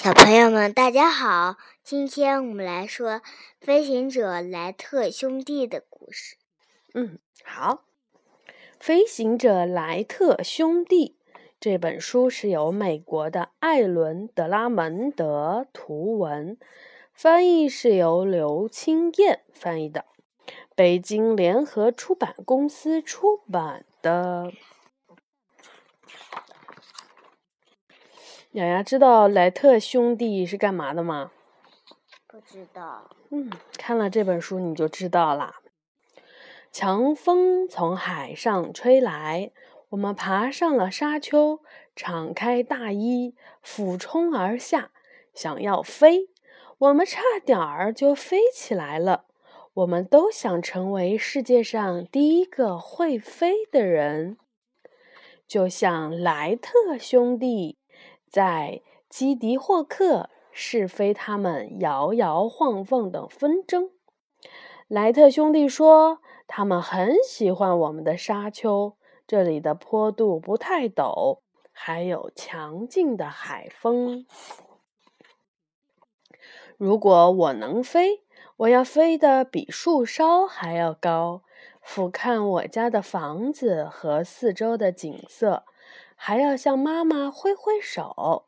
小朋友们，大家好！今天我们来说飞行者莱特兄弟的故事。嗯，好。飞行者莱特兄弟这本书是由美国的艾伦·德拉蒙德图文，翻译是由刘清燕翻译的，北京联合出版公司出版的。雅雅知道莱特兄弟是干嘛的吗？不知道。嗯，看了这本书你就知道啦。强风从海上吹来，我们爬上了沙丘，敞开大衣，俯冲而下，想要飞。我们差点儿就飞起来了。我们都想成为世界上第一个会飞的人，就像莱特兄弟。在基迪霍克试飞他们摇摇晃晃的风筝，莱特兄弟说他们很喜欢我们的沙丘，这里的坡度不太陡，还有强劲的海风。如果我能飞，我要飞得比树梢还要高，俯瞰我家的房子和四周的景色。还要向妈妈挥挥手。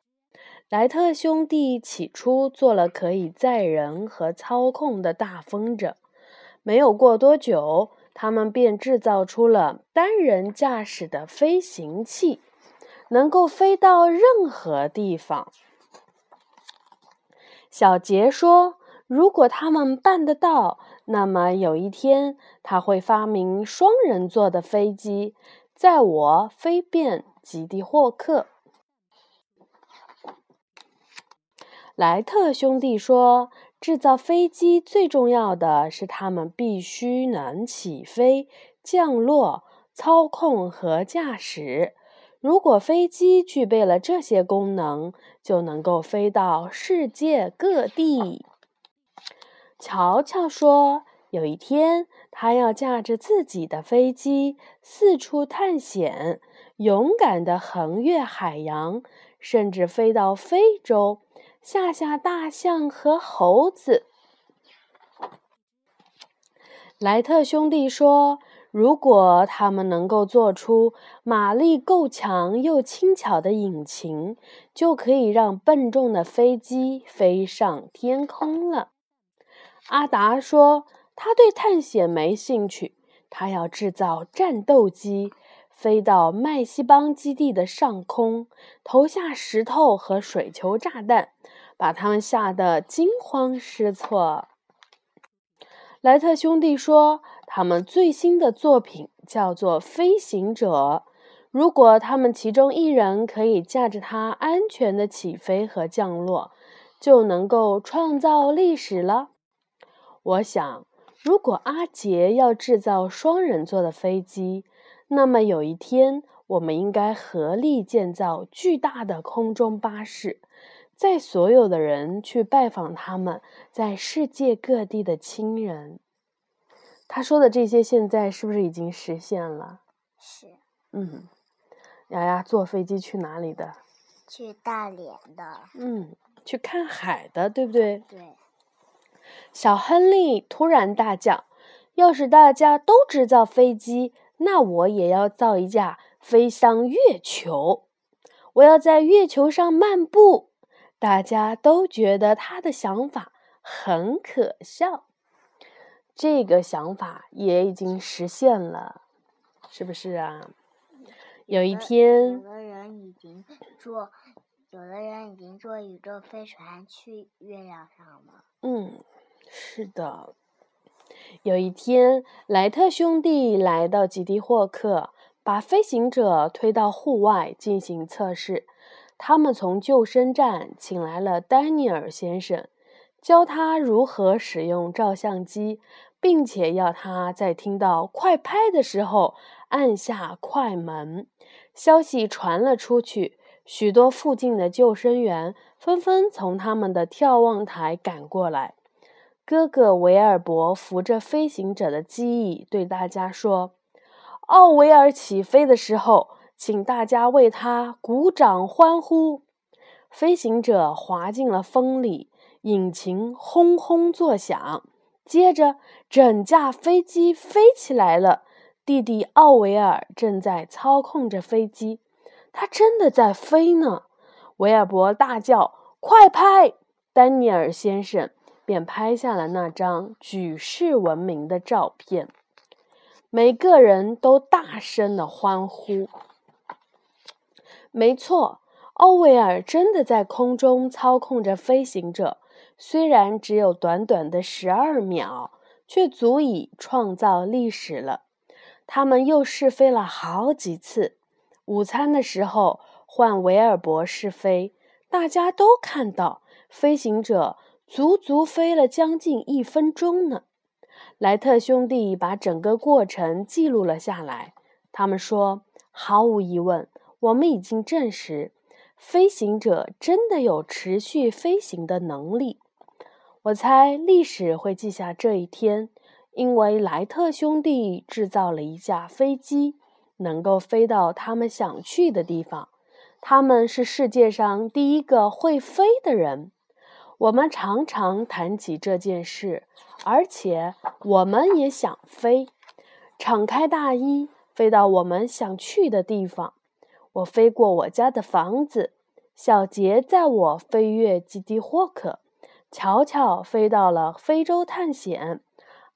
莱特兄弟起初做了可以载人和操控的大风筝，没有过多久，他们便制造出了单人驾驶的飞行器，能够飞到任何地方。小杰说：“如果他们办得到，那么有一天他会发明双人座的飞机，载我飞遍。”吉迪霍克，莱特兄弟说：“制造飞机最重要的是，它们必须能起飞、降落、操控和驾驶。如果飞机具备了这些功能，就能够飞到世界各地。”乔乔说：“有一天，他要驾着自己的飞机四处探险。”勇敢地横越海洋，甚至飞到非洲，吓吓大象和猴子。莱特兄弟说：“如果他们能够做出马力够强又轻巧的引擎，就可以让笨重的飞机飞上天空了。”阿达说：“他对探险没兴趣，他要制造战斗机。”飞到麦西邦基地的上空，投下石头和水球炸弹，把他们吓得惊慌失措。莱特兄弟说，他们最新的作品叫做“飞行者”。如果他们其中一人可以驾着它安全的起飞和降落，就能够创造历史了。我想，如果阿杰要制造双人座的飞机，那么有一天，我们应该合力建造巨大的空中巴士，载所有的人去拜访他们在世界各地的亲人。他说的这些，现在是不是已经实现了？是。嗯，丫丫坐飞机去哪里的？去大连的。嗯，去看海的，对不对？对。小亨利突然大叫：“要是大家都制造飞机！”那我也要造一架飞向月球，我要在月球上漫步。大家都觉得他的想法很可笑，这个想法也已经实现了，是不是啊？有一天，有的人已经坐，有的人已经坐宇宙飞船去月亮上了。嗯，是的。有一天，莱特兄弟来到吉迪霍克，把飞行者推到户外进行测试。他们从救生站请来了丹尼尔先生，教他如何使用照相机，并且要他在听到快拍的时候按下快门。消息传了出去，许多附近的救生员纷纷从他们的眺望台赶过来。哥哥维尔伯扶着飞行者的机翼，对大家说：“奥维尔起飞的时候，请大家为他鼓掌欢呼。”飞行者滑进了风里，引擎轰轰作响。接着，整架飞机飞起来了。弟弟奥维尔正在操控着飞机，他真的在飞呢。维尔伯大叫：“快拍！”丹尼尔先生便拍下了那张举世闻名的照片。每个人都大声的欢呼。没错，奥维尔真的在空中操控着飞行者。虽然只有短短的十二秒，却足以创造历史了。他们又试飞了好几次。午餐的时候换维尔伯试飞，大家都看到飞行者足足飞了将近一分钟呢。莱特兄弟把整个过程记录了下来。他们说：“毫无疑问，我们已经证实，飞行者真的有持续飞行的能力。”我猜历史会记下这一天，因为莱特兄弟制造了一架飞机，能够飞到他们想去的地方。他们是世界上第一个会飞的人。我们常常谈起这件事，而且我们也想飞，敞开大衣，飞到我们想去的地方。我飞过我家的房子，小杰载我飞越基地霍克。巧巧飞到了非洲探险，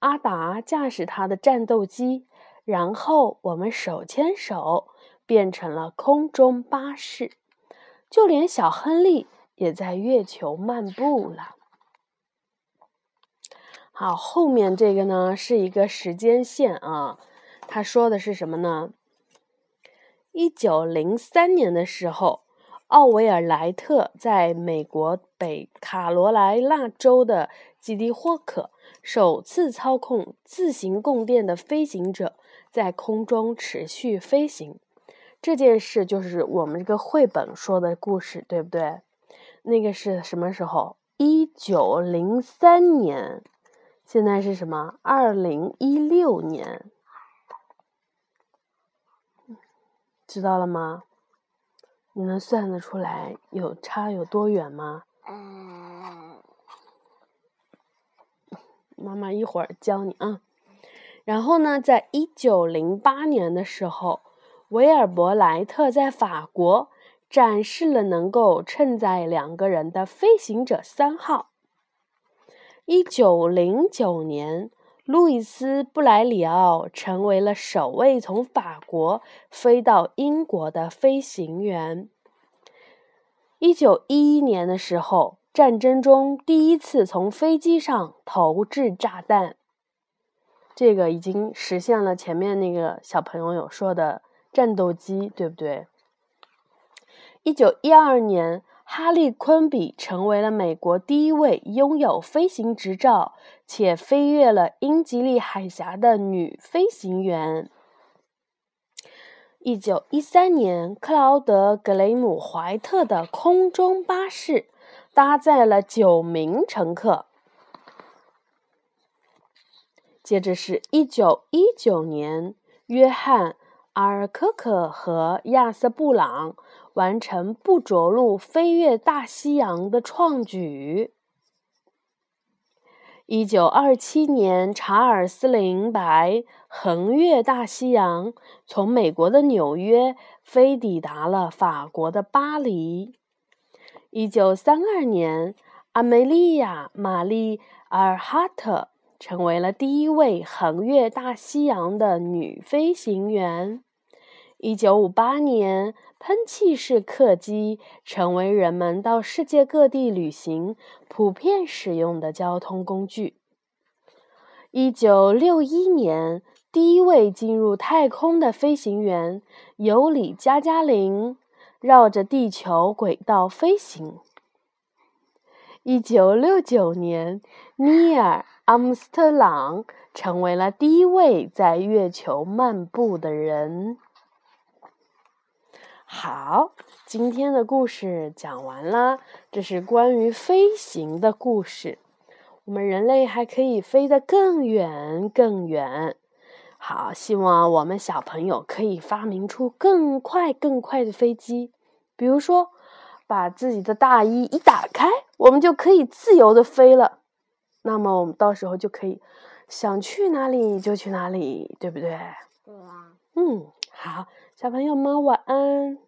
阿达驾驶他的战斗机，然后我们手牵手变成了空中巴士，就连小亨利也在月球漫步了。好，后面这个呢是一个时间线啊，他说的是什么呢？一九零三年的时候。奥维尔莱特在美国北卡罗来纳州的基地霍克首次操控自行供电的飞行者在空中持续飞行。这件事就是我们这个绘本说的故事，对不对？那个是什么时候？一九零三年。现在是什么？二零一六年。知道了吗？你能算得出来有差有多远吗？嗯，妈妈一会儿教你啊。然后呢，在一九零八年的时候，维尔伯莱特在法国展示了能够承载两个人的飞行者三号。一九零九年。路易斯·布莱里奥成为了首位从法国飞到英国的飞行员。一九一一年的时候，战争中第一次从飞机上投掷炸弹，这个已经实现了前面那个小朋友有说的战斗机，对不对？一九一二年。哈利·昆比成为了美国第一位拥有飞行执照且飞越了英吉利海峡的女飞行员。一九一三年，克劳德·格雷姆·怀特的空中巴士搭载了九名乘客。接着是一九一九年，约翰·阿尔科克和亚瑟·布朗。完成不着陆飞越大西洋的创举。一九二七年，查尔斯·林白横越大西洋，从美国的纽约飞抵达了法国的巴黎。一九三二年，阿梅利亚·玛丽·尔哈特成为了第一位横越大西洋的女飞行员。一九五八年，喷气式客机成为人们到世界各地旅行普遍使用的交通工具。一九六一年，第一位进入太空的飞行员尤里·加加林绕着地球轨道飞行。一九六九年，尼尔·阿姆斯特朗成为了第一位在月球漫步的人。好，今天的故事讲完了。这是关于飞行的故事。我们人类还可以飞得更远更远。好，希望我们小朋友可以发明出更快更快的飞机。比如说，把自己的大衣一打开，我们就可以自由的飞了。那么我们到时候就可以想去哪里就去哪里，对不对？对啊。嗯，好，小朋友们晚安。